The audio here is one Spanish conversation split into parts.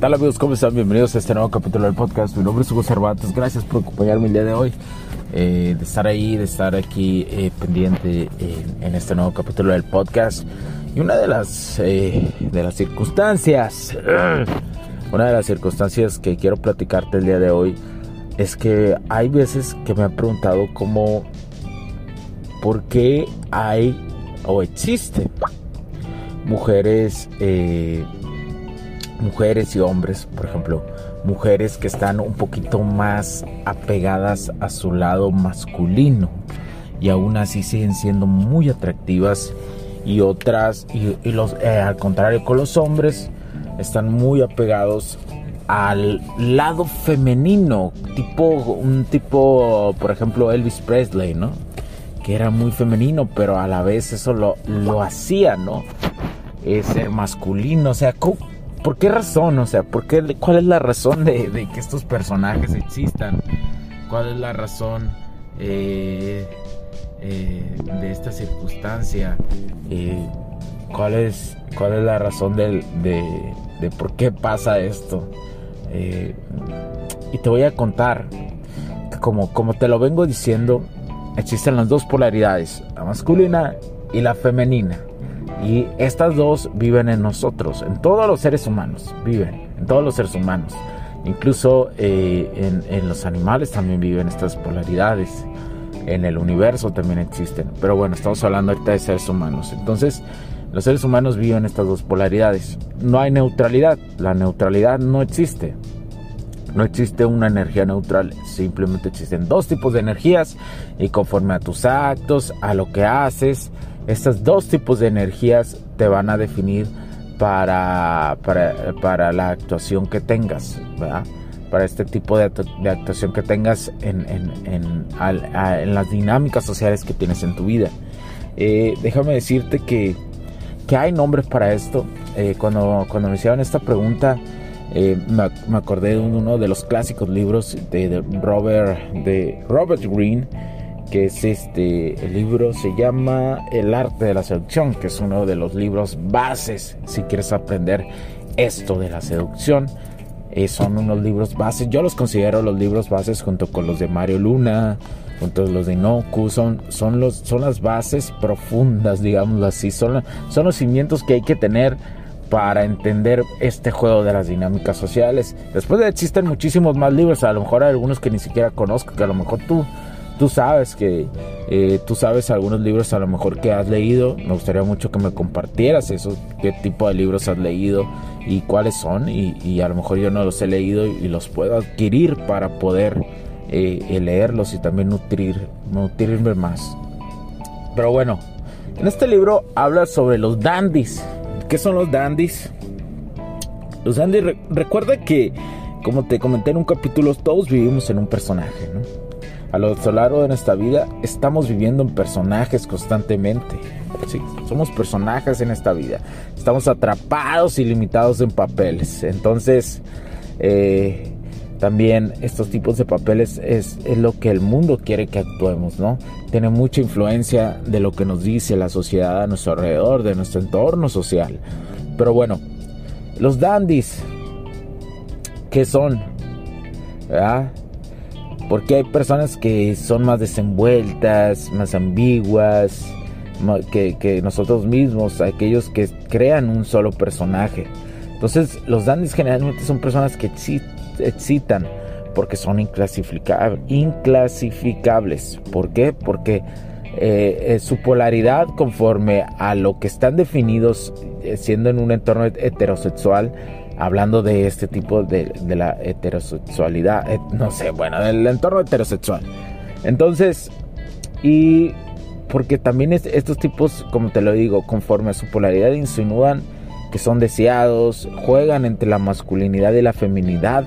Tal amigos? ¿Cómo están? Bienvenidos a este nuevo capítulo del podcast. Mi nombre es Hugo Cervantes. Gracias por acompañarme el día de hoy. Eh, de estar ahí, de estar aquí eh, pendiente en, este nuevo capítulo del podcast. Y una de las, eh, de las circunstancias, una de las circunstancias que quiero platicarte el día de hoy es que hay veces que me han preguntado cómo, por qué hay o existen mujeres, mujeres y hombres, por ejemplo, mujeres que están un poquito más apegadas a su lado masculino y aún así siguen siendo muy atractivas y otras y, los eh, al contrario con los hombres están muy apegados al lado femenino tipo un tipo por ejemplo Elvis Presley no que era muy femenino pero a la vez eso lo, lo hacía no es masculino o sea ¿Por qué razón? O sea, ¿por qué, ¿cuál es la razón de, que estos personajes existan? ¿Cuál es la razón eh, eh, de esta circunstancia? Eh, ¿cuál, es, ¿Cuál es la razón de, por qué pasa esto? y te voy a contar que como, como te lo vengo diciendo, existen las dos polaridades, la masculina y la femenina. Y estas dos viven en nosotros, en todos los seres humanos, viven, en todos los seres humanos. Incluso eh, en, los animales también viven estas polaridades. En el universo también existen. Pero bueno, estamos hablando ahorita de seres humanos. Entonces, los seres humanos viven estas dos polaridades. No hay neutralidad. La neutralidad no existe. No existe una energía neutral, simplemente existen dos tipos de energías y conforme a tus actos, a lo que haces, estos dos tipos de energías te van a definir para, para, la actuación que tengas, para este tipo de, actuación que tengas en, en, las dinámicas sociales que tienes en tu vida. Eh, déjame decirte que, que, hay nombres para esto. Eh, cuando, cuando me hicieron esta pregunta, eh, me, me, acordé de uno de los clásicos libros de, de Robert, de Robert que es este, el libro se llama El arte de la seducción, que es uno de los libros bases si quieres aprender esto de la seducción. Eh, son unos libros bases, yo los considero los libros bases junto con los de Mario Luna, junto con los de Inoku, son, son, los, son las bases profundas, digámoslo así, son, son los cimientos que hay que tener para entender este juego de las dinámicas sociales. Después de existen muchísimos más libros, a lo mejor hay algunos que ni siquiera conozco, que a lo mejor tú tú sabes que eh, tú sabes algunos libros a lo mejor que has leído. Me gustaría mucho que me compartieras eso, qué tipo de libros has leído y cuáles son. Y, a lo mejor yo no los he leído y, los puedo adquirir para poder eh, leerlos y también nutrir, nutrirme más. Pero bueno, en este libro habla sobre los dandies. ¿Qué son los dandies? Los dandies, recuerda que, como te comenté en un capítulo, todos vivimos en un personaje, ¿no? A lo largo de nuestra vida estamos viviendo en personajes constantemente. Sí, somos personajes en esta vida. Estamos atrapados y limitados en papeles. Entonces, eh, también estos tipos de papeles es, es, lo que el mundo quiere que actuemos, ¿no? Tiene mucha influencia de lo que nos dice la sociedad a nuestro alrededor, de nuestro entorno social. Pero bueno, los dandies, ¿qué son? ¿Verdad? Porque hay personas que son más desenvueltas, más ambiguas que, nosotros mismos, aquellos que crean un solo personaje. Entonces los dandies generalmente son personas que excitan porque son inclasificables. ¿Por qué? Porque eh, eh, su polaridad conforme a lo que están definidos eh, siendo en un entorno heterosexual hablando de este tipo de, la heterosexualidad, no sé, bueno, del entorno heterosexual. Entonces, y porque también estos tipos, como te lo digo, conforme a su polaridad insinúan que son deseados, juegan entre la masculinidad y la feminidad.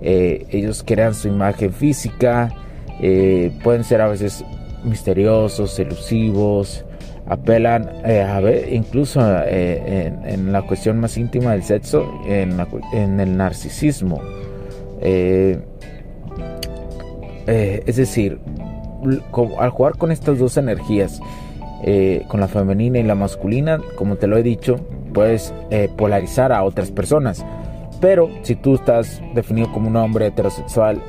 Eh, ellos crean su imagen física, eh, pueden ser a veces misteriosos, elusivos, apelan eh, a ver, incluso en, la cuestión más íntima del sexo, en, el narcisismo. es decir, al jugar con estas dos energías, eh, con la femenina y la masculina, como te lo he dicho, puedes eh, polarizar a otras personas. Pero si tú estás definido como un hombre heterosexual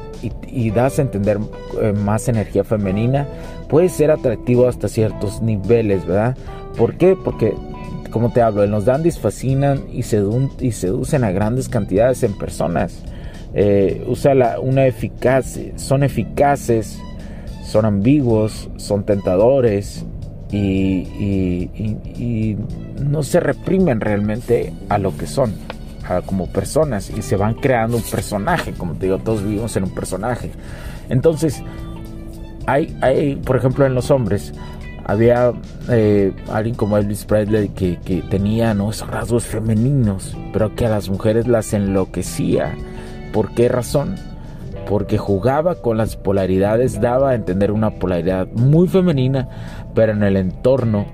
y, das a entender eh, más energía femenina, puede ser atractivo hasta ciertos niveles, ¿verdad? ¿Por qué? Porque, como te hablo, los dandis fascinan y, seducen a grandes cantidades en personas. usa la, una eficaz, son eficaces son ambiguos, son tentadores y, no se reprimen realmente a lo que son, como personas y se van creando un personaje, como te digo, todos vivimos en un personaje. Entonces, hay, hay por ejemplo, en los hombres, había eh, alguien como Elvis Presley que, que tenía ¿no? esos rasgos femeninos, pero que a las mujeres las enloquecía. ¿Por qué razón? porque jugaba con las polaridades, daba a entender una polaridad muy femenina, pero en el entorno,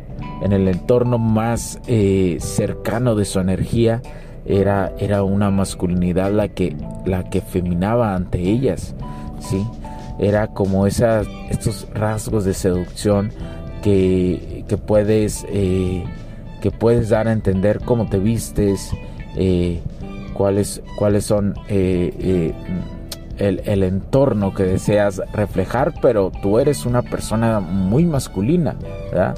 en el entorno más eh, cercano de su energía, era, era una masculinidad la que, la que feminaba ante ellas, ¿sí? Era como esas, estos rasgos de seducción que, que puedes, eh, que puedes dar a entender cómo te vistes, eh, cuáles, cuáles son el, entorno que deseas reflejar, pero tú eres una persona muy masculina, ¿verdad?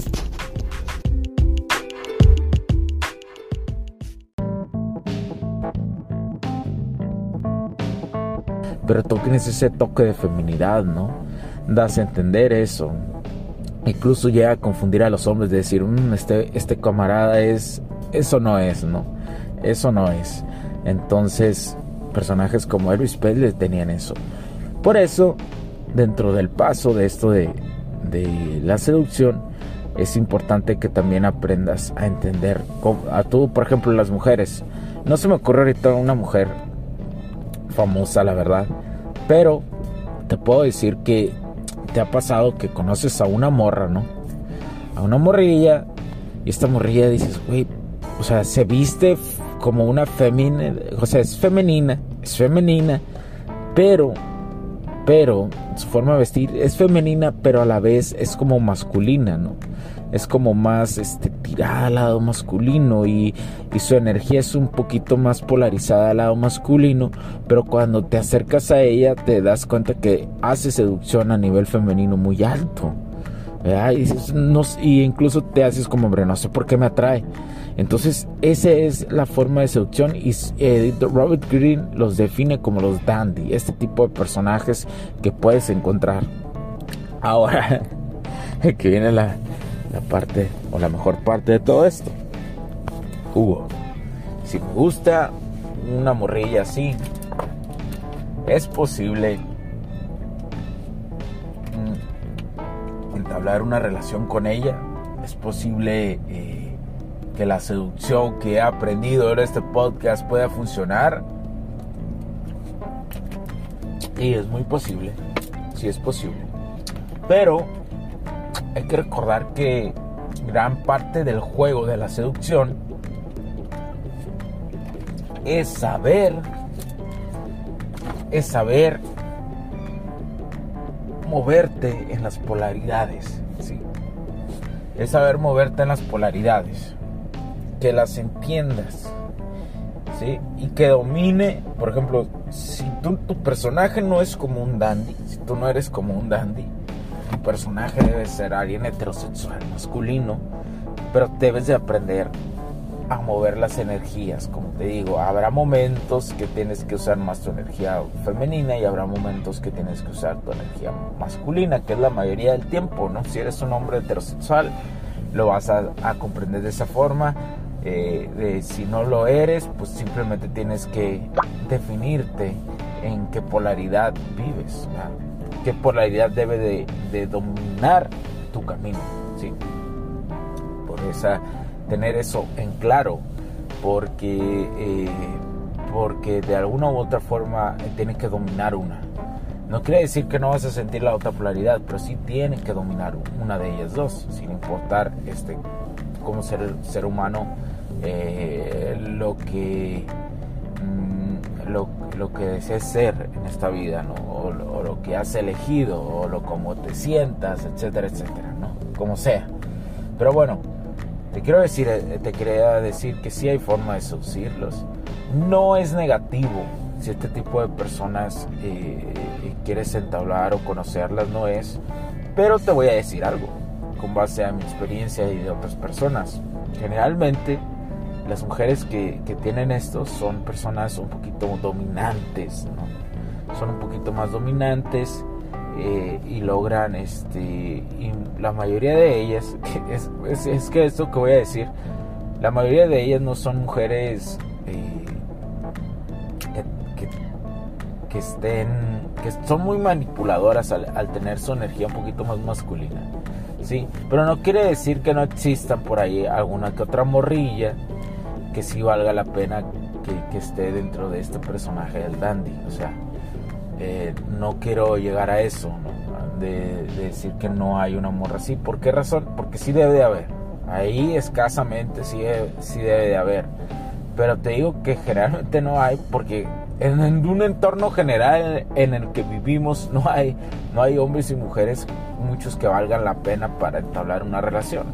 Pero tienes ese toque de feminidad, ¿no? Das a entender eso incluso llega a confundir a los hombres de decir, mm, este, este camarada es, eso no es, ¿no? Eso no es. Entonces, personajes como Elvis Presley tenían eso. Por eso, dentro del paso de esto de, de la seducción, es importante que también aprendas a entender a tú, por ejemplo, las mujeres. No se me ocurre ahorita una mujer famosa, la verdad, pero te puedo decir que te ha pasado que conoces a una morra, ¿no? A una morrilla y esta morrilla dices, güey, o sea, se viste como una femenina, o sea, es femenina, es femenina, pero, pero, su forma de vestir es femenina, pero a la vez es como masculina, ¿no? Es como más este, tirada al lado masculino y, y su energía es un poquito más polarizada al lado masculino, pero cuando te acercas a ella te das cuenta que hace seducción a nivel femenino muy alto. Y, y, incluso te haces como hombre, no sé por qué me atrae. Entonces, esa es la forma de seducción y eh, Robert Greene los define como los dandy, este tipo de personajes que puedes encontrar. Ahora, que viene la, la parte o la mejor parte de todo esto. Hugo, si me gusta una morrilla así, es posible entablar una relación con ella. Es posible eh, que la seducción que he aprendido en este podcast pueda funcionar. Y es muy posible. sí es posible. Pero hay que recordar que gran parte del juego de la seducción es saber, es saber moverte en las polaridades, ¿sí? Es saber moverte en las polaridades, que las entiendas, ¿sí? Y que domine, por ejemplo, si tu personaje no es como un dandy, si tú no eres como un dandy, tu personaje debe ser alguien heterosexual, masculino, pero debes de aprender a mover las energías, como te digo, habrá momentos que tienes que usar más tu energía femenina y habrá momentos que tienes que usar tu energía masculina, que es la mayoría del tiempo, ¿no? Si eres un hombre heterosexual, lo vas a, comprender de esa forma. Eh, si no lo eres, pues simplemente tienes que definirte en qué polaridad vives, qué polaridad debe de, de dominar tu camino. Por esa tener eso en claro, porque, eh, porque de alguna u otra forma tienes que dominar una. No quiere decir que no vas a sentir la otra polaridad, pero sí tienes que dominar una de ellas dos, sin importar este, como ser, ser humano eh, lo que mm, lo, lo, que desees ser en esta vida, ¿no? o, lo, lo, que has elegido, o lo como te sientas, etcétera, etcétera, ¿no? como sea. Pero bueno, te quiero decir, eh, te quería decir que sí hay forma de seducirlos. No es negativo si este tipo de personas eh, quieres entablar o conocerlas, no es. Pero te voy a decir algo, con base a mi experiencia y de otras personas. Generalmente las mujeres que, que tienen esto son personas un poquito dominantes. Son un poquito más dominantes eh, y logran, este, y la mayoría de ellas, es, es, que esto que voy a decir, la mayoría de ellas no son mujeres eh, que, que, estén, que son muy manipuladoras al, al, tener su energía un poquito más masculina, sí, pero no quiere decir que no existan por ahí alguna que otra morrilla que sí valga la pena que, esté dentro de este personaje del dandy, o sea, eh, no quiero llegar a eso, de, decir que no hay un amor así. ¿Por qué razón? Porque sí debe de haber. Ahí escasamente sí, sí debe de haber. Pero te digo que generalmente no hay porque en, un entorno general en, el que vivimos no hay, no hay hombres y mujeres muchos que valgan la pena para entablar una relación.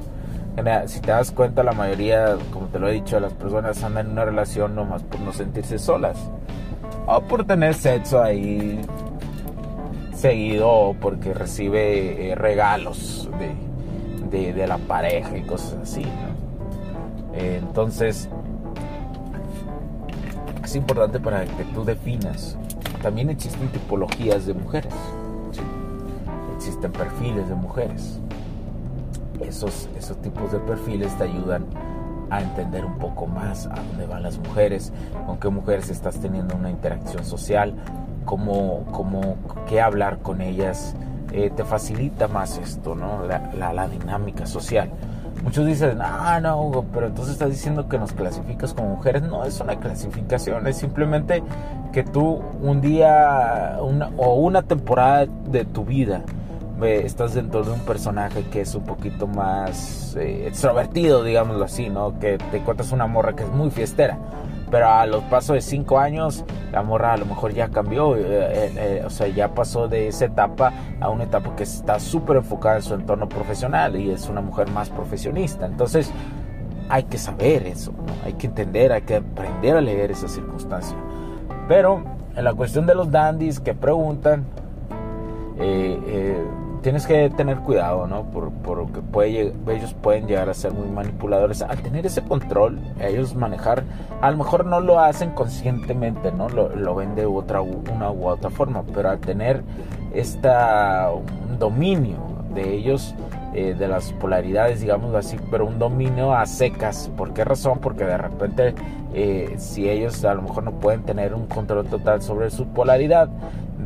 Si te das cuenta, la mayoría, como te lo he dicho, las personas andan en una relación nomás por no sentirse solas o por tener sexo ahí seguido porque recibe eh, regalos de, de, la pareja y cosas así. Eh, entonces, es importante para que tú definas. También existen tipologías de mujeres. Existen perfiles de mujeres. Esos, esos tipos de perfiles te ayudan a entender un poco más a dónde van las mujeres, con qué mujeres estás teniendo una interacción social, cómo, cómo qué hablar con ellas, eh, te facilita más esto, ¿no? La, la, dinámica social. Muchos dicen, ah, no, Hugo, pero entonces estás diciendo que nos clasificas como mujeres. No es una clasificación, es simplemente que tú un día una, o una temporada de tu vida estás dentro de un personaje que es un poquito más eh, extrovertido, digámoslo así, ¿no? Que te encuentras una morra que es muy fiestera. Pero a los pasos de cinco años, la morra a lo mejor ya cambió, eh, eh, o sea, ya pasó de esa etapa a una etapa que está súper enfocada en su entorno profesional y es una mujer más profesionista. Entonces, hay que saber eso, hay que entender, hay que aprender a leer esa circunstancia. Pero en la cuestión de los dandies que preguntan, eh, tienes que tener cuidado, ¿no? Por, porque puede, ellos pueden llegar a ser muy manipuladores. Al tener ese control, ellos manejar, a lo mejor no lo hacen conscientemente, ¿no? Lo, lo ven de otra, una u otra forma, pero al tener esta, un dominio de ellos, eh, de las polaridades, digamos así, pero un dominio a secas. ¿Por qué razón? Porque de repente, eh, si ellos a lo mejor no pueden tener un control total sobre su polaridad,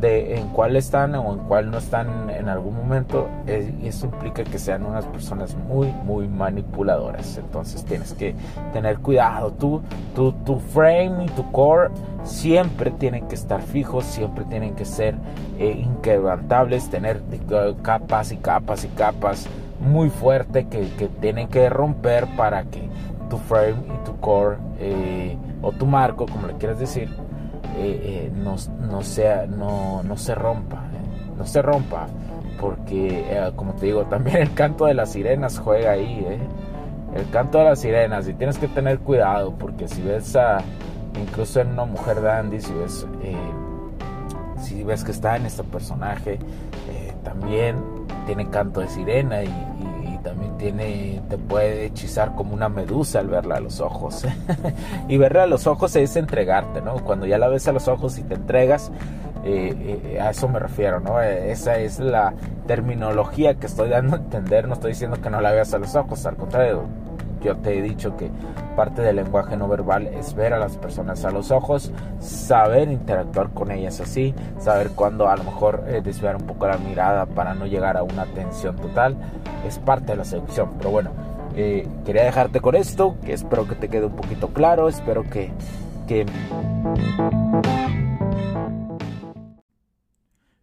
de en cuál están o en cuál no están en algún momento, eso implica que sean unas personas muy, muy manipuladoras. Entonces tienes que tener cuidado. Tú, tu, tu frame y tu core siempre tienen que estar fijos, siempre tienen que ser eh, inquebrantables, tener capas y capas y capas muy fuerte que, que tienen que romper para que tu frame y tu core eh, o tu marco, como le quieras decir, eh, eh, no, no, sea, no, no se rompa, no se rompa, porque como te digo, también el canto de las sirenas juega ahí, el canto de las sirenas, y tienes que tener cuidado, porque si ves a, incluso en una mujer dandy, si ves, si ves que está en este personaje, también tiene canto de sirena y tiene, te puede hechizar como una medusa al verla a los ojos. y verla a los ojos es entregarte, ¿no? Cuando ya la ves a los ojos y te entregas, eh, eh, a eso me refiero, ¿no? Esa es la terminología que estoy dando a entender, no estoy diciendo que no la veas a los ojos, al contrario, yo te he dicho que parte del lenguaje no verbal es ver a las personas a los ojos, saber interactuar con ellas así, saber cuándo a lo mejor eh, desviar un poco la mirada para no llegar a una tensión total, es parte de la seducción. Pero bueno, eh, quería dejarte con esto, que espero que te quede un poquito claro, espero que... que